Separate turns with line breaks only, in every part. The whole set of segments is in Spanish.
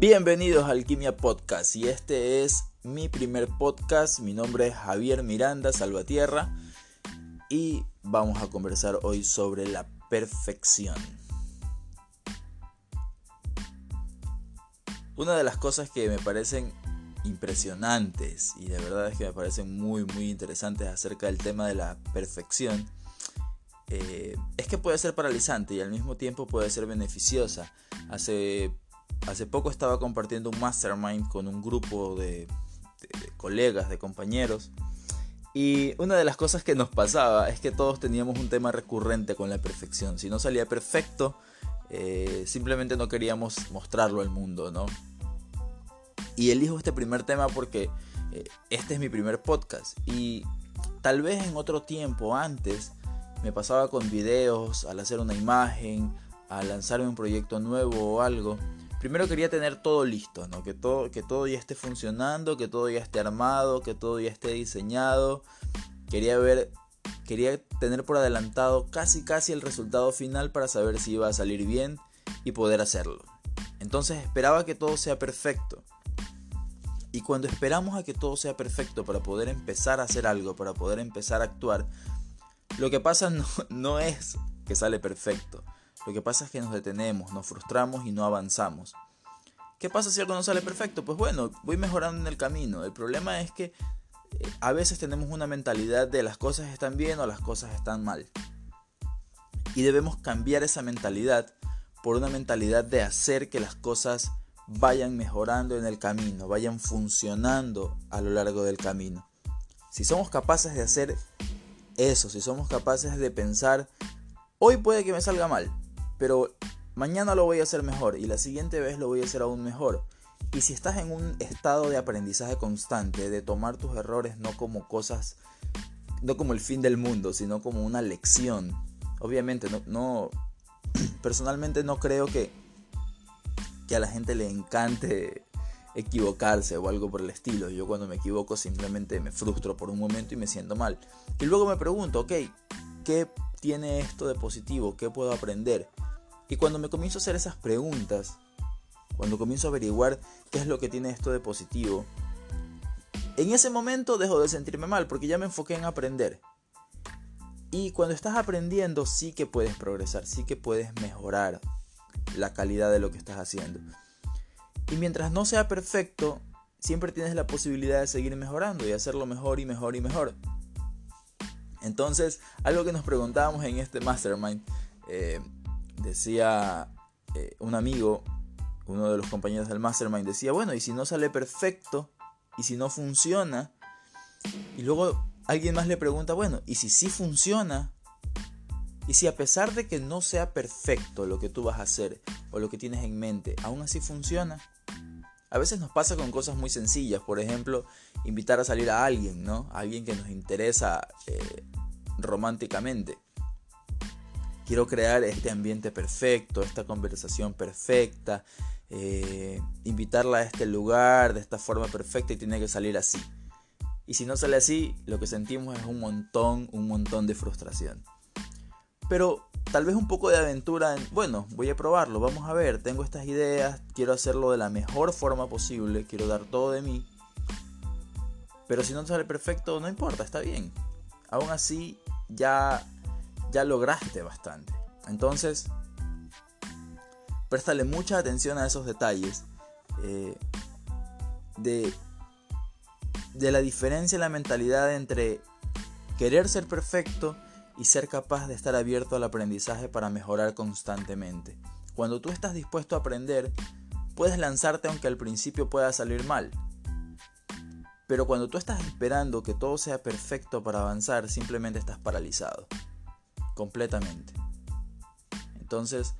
Bienvenidos a Alquimia Podcast y este es mi primer podcast. Mi nombre es Javier Miranda Salvatierra y vamos a conversar hoy sobre la perfección. Una de las cosas que me parecen impresionantes y de verdad es que me parecen muy muy interesantes acerca del tema de la perfección eh, es que puede ser paralizante y al mismo tiempo puede ser beneficiosa. Hace, hace poco estaba compartiendo un mastermind con un grupo de, colegas, de compañeros. Y una de las cosas que nos pasaba es que todos teníamos un tema recurrente con la perfección. Si no salía perfecto, eh, simplemente no queríamos mostrarlo al mundo, ¿no? Y elijo este primer tema porque eh, este es mi primer podcast. Y tal vez en otro tiempo, antes, me pasaba con videos, al hacer una imagen, al lanzarme un proyecto nuevo o algo. Primero quería tener todo listo, ¿no? que, todo, que todo ya esté funcionando, que todo ya esté armado, que todo ya esté diseñado. Quería ver, quería tener por adelantado casi casi el resultado final para saber si iba a salir bien y poder hacerlo. Entonces esperaba que todo sea perfecto. Y cuando esperamos a que todo sea perfecto para poder empezar a hacer algo, para poder empezar a actuar, lo que pasa no, es que sale perfecto. Lo que pasa es que nos detenemos, nos frustramos y no avanzamos. ¿Qué pasa si algo no sale perfecto? Pues bueno, voy mejorando en el camino. El problema es que eh, a veces tenemos una mentalidad de las cosas están bien o las cosas están mal. Y debemos cambiar esa mentalidad por una mentalidad de hacer que las cosas vayan mejorando en el camino, vayan funcionando a lo largo del camino. Si somos capaces de hacer eso, si somos capaces de pensar, hoy puede que me salga mal, pero mañana lo voy a hacer mejor y la siguiente vez lo voy a hacer aún mejor. Y si estás en un estado de aprendizaje constante, de tomar tus errores no como cosas, no como el fin del mundo, sino como una lección. Obviamente, no, no personalmente no creo que, que a la gente le encante equivocarse o algo por el estilo. Yo cuando me equivoco simplemente me frustro por un momento y me siento mal. Y luego me pregunto, ok, ¿qué tiene esto de positivo? ¿Qué puedo aprender? Y cuando me comienzo a hacer esas preguntas, cuando comienzo a averiguar qué es lo que tiene esto de positivo, en ese momento dejo de sentirme mal porque ya me enfoqué en aprender. Y cuando estás aprendiendo sí que puedes progresar, sí que puedes mejorar la calidad de lo que estás haciendo. Y mientras no sea perfecto, siempre tienes la posibilidad de seguir mejorando y hacerlo mejor y mejor y mejor. Entonces, algo que nos preguntábamos en este mastermind, eh, decía eh, un amigo, uno de los compañeros del mastermind, decía, bueno, y si no sale perfecto, y si no funciona, y luego alguien más le pregunta, bueno, y si sí funciona, y si a pesar de que no sea perfecto lo que tú vas a hacer o lo que tienes en mente, aún así funciona, a veces nos pasa con cosas muy sencillas, por ejemplo, invitar a salir a alguien, ¿no? A alguien que nos interesa eh, románticamente. Quiero crear este ambiente perfecto, esta conversación perfecta, eh, invitarla a este lugar de esta forma perfecta y tiene que salir así. Y si no sale así, lo que sentimos es un montón, un montón de frustración. Pero tal vez un poco de aventura en, bueno, voy a probarlo, vamos a ver, tengo estas ideas, quiero hacerlo de la mejor forma posible, quiero dar todo de mí. Pero si no sale perfecto, no importa, está bien. Aún así, ya, ya lograste bastante. Entonces, préstale mucha atención a esos detalles eh, de, de la diferencia en la mentalidad entre querer ser perfecto y ser capaz de estar abierto al aprendizaje para mejorar constantemente. Cuando tú estás dispuesto a aprender, puedes lanzarte aunque al principio pueda salir mal. Pero cuando tú estás esperando que todo sea perfecto para avanzar, simplemente estás paralizado. Completamente. Entonces,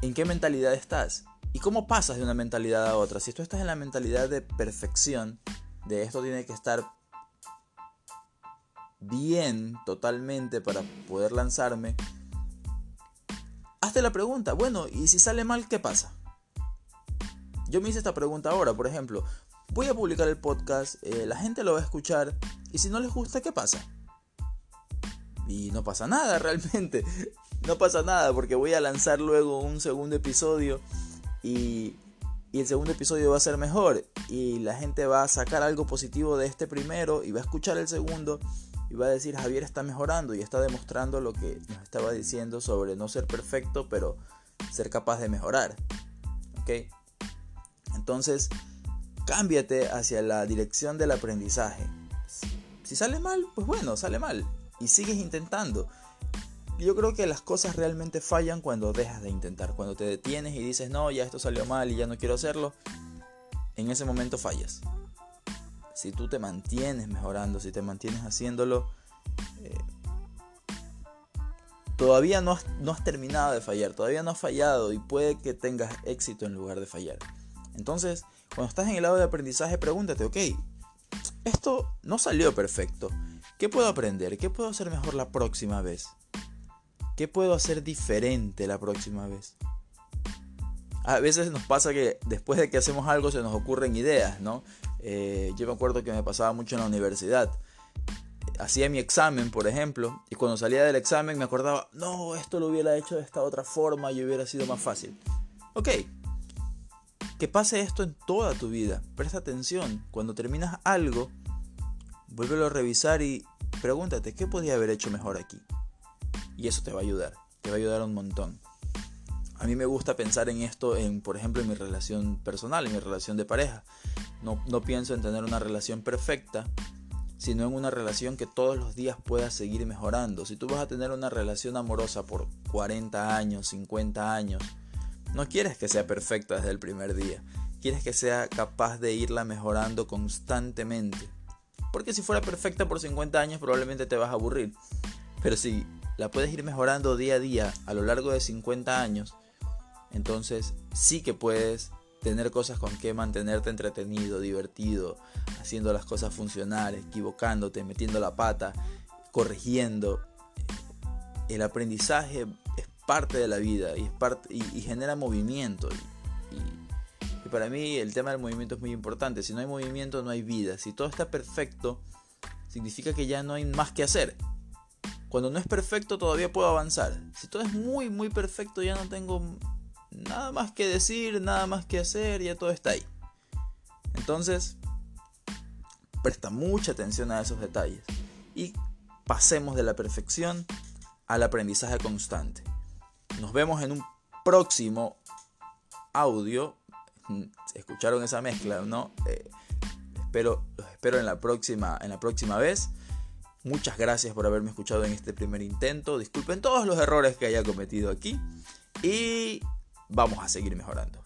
¿en qué mentalidad estás? ¿Y cómo pasas de una mentalidad a otra? Si tú estás en la mentalidad de perfección, de esto tiene que estar bien totalmente para poder lanzarme, hazte la pregunta, bueno, ¿y si sale mal, qué pasa? Yo me hice esta pregunta ahora, por ejemplo, voy a publicar el podcast, eh, la gente lo va a escuchar, y si no les gusta, ¿qué pasa? Y no pasa nada realmente, no pasa nada porque voy a lanzar luego un segundo episodio y, el segundo episodio va a ser mejor y la gente va a sacar algo positivo de este primero y va a escuchar el segundo y va a decir Javier está mejorando y está demostrando lo que nos estaba diciendo sobre no ser perfecto pero ser capaz de mejorar. ¿Ok? Entonces, cámbiate hacia la dirección del aprendizaje. Si sale mal, pues bueno, sale mal y sigues intentando. Yo creo que las cosas realmente fallan cuando dejas de intentar, cuando te detienes y dices, no, ya esto salió mal y ya no quiero hacerlo, en ese momento fallas. Si tú te mantienes mejorando, si te mantienes haciéndolo, eh, todavía no has, no has terminado de fallar, todavía no has fallado y puede que tengas éxito en lugar de fallar. Entonces, cuando estás en el lado de aprendizaje, pregúntate, ok, esto no salió perfecto. ¿Qué puedo aprender? ¿Qué puedo hacer mejor la próxima vez? ¿Qué puedo hacer diferente la próxima vez? A veces nos pasa que después de que hacemos algo se nos ocurren ideas, ¿no? Eh, yo me acuerdo que me pasaba mucho en la universidad. Hacía mi examen, por ejemplo, y cuando salía del examen me acordaba, no, esto lo hubiera hecho de esta otra forma y hubiera sido más fácil. Ok, que pase esto en toda tu vida. Presta atención. Cuando terminas algo, vuélvelo a revisar y pregúntate, ¿qué podía haber hecho mejor aquí? Y eso te va a ayudar. Te va a ayudar un montón. A mí me gusta pensar en esto, en, por ejemplo, en mi relación personal, en mi relación de pareja. No, no pienso en tener una relación perfecta, sino en una relación que todos los días pueda seguir mejorando. Si tú vas a tener una relación amorosa por 40 años, 50 años, no quieres que sea perfecta desde el primer día. Quieres que sea capaz de irla mejorando constantemente. Porque si fuera perfecta por 50 años probablemente te vas a aburrir. Pero si la puedes ir mejorando día a día a lo largo de 50 años, entonces sí que puedes tener cosas con que mantenerte entretenido, divertido, haciendo las cosas funcionar, equivocándote, metiendo la pata, corrigiendo. El aprendizaje es parte de la vida y, es parte, y, genera movimiento. Para mí el tema del movimiento es muy importante. Si no hay movimiento no hay vida. Si todo está perfecto, significa que ya no hay más que hacer. Cuando no es perfecto todavía puedo avanzar. Si todo es muy, muy perfecto ya no tengo nada más que decir, nada más que hacer, ya todo está ahí. Entonces, presta mucha atención a esos detalles. Y pasemos de la perfección al aprendizaje constante. Nos vemos en un próximo audio. ¿Escucharon esa mezcla? ¿No? Eh, espero, los espero en la, próxima, en la próxima vez. Muchas gracias por haberme escuchado en este primer intento. Disculpen todos los errores que haya cometido aquí. Y vamos a seguir mejorando.